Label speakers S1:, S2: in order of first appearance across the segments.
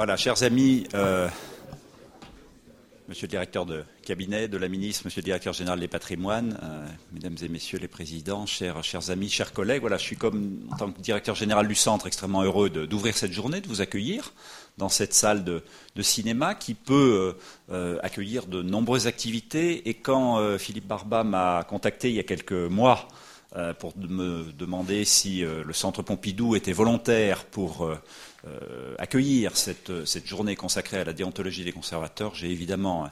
S1: Voilà, chers amis, euh, monsieur le directeur de cabinet de la ministre, monsieur le directeur général des patrimoines, euh, mesdames et messieurs les présidents, chers, chers amis, chers collègues, voilà, je suis comme, en tant que directeur général du centre, extrêmement heureux d'ouvrir cette journée, de vous accueillir dans cette salle de, cinéma qui peut euh, accueillir de nombreuses activités. Et quand Philippe Barba m'a contacté il y a quelques mois, pour me demander si le centre Pompidou était volontaire pour euh, accueillir cette, journée consacrée à la déontologie des conservateurs, j'ai évidemment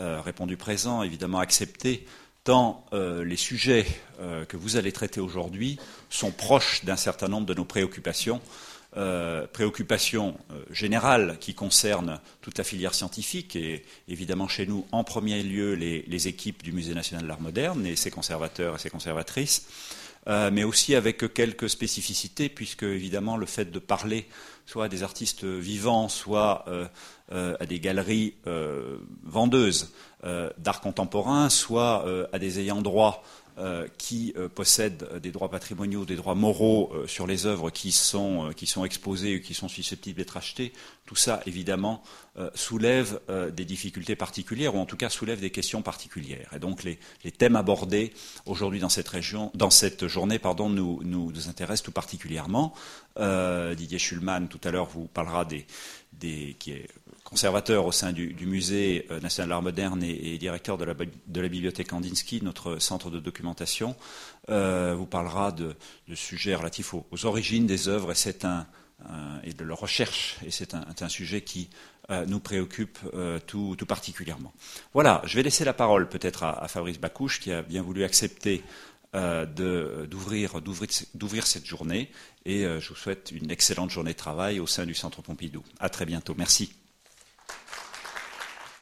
S1: euh, répondu présent, évidemment accepté, tant euh, les sujets que vous allez traiter aujourd'hui sont proches d'un certain nombre de nos préoccupations. Préoccupations générales qui concernent toute la filière scientifique et évidemment chez nous en premier lieu les, équipes du Musée national de l'art moderne et ses conservateurs et ses conservatrices, mais aussi avec quelques spécificités puisque évidemment le fait de parler soit à des artistes vivants, soit euh, euh, à des galeries euh, vendeuses d'art contemporain, soit à des ayants droit qui possèdent des droits patrimoniaux, des droits moraux sur les œuvres qui sont, qui sont exposées ou qui sont susceptibles d'être achetées, tout ça, évidemment, soulève des difficultés particulières, ou en tout cas soulève des questions particulières. Et donc les, thèmes abordés aujourd'hui dans cette région, dans cette journée, pardon, nous, nous, nous intéressent tout particulièrement. Euh, Didier Schulman, tout à l'heure, vous parlera des, qui est conservateur au sein du, musée euh, national d'art moderne et, directeur de la, bibliothèque Kandinsky, notre centre de documentation, euh, vous parlera de, sujets relatifs aux, origines des œuvres et, de leur recherche. Et c'est un, sujet qui nous préoccupe tout, particulièrement. Voilà, je vais laisser la parole peut-être à, Fabrice Bacouche qui a bien voulu accepter d'ouvrir cette journée et euh, je vous souhaite une excellente journée de travail au sein du Centre Pompidou. À très bientôt. Merci.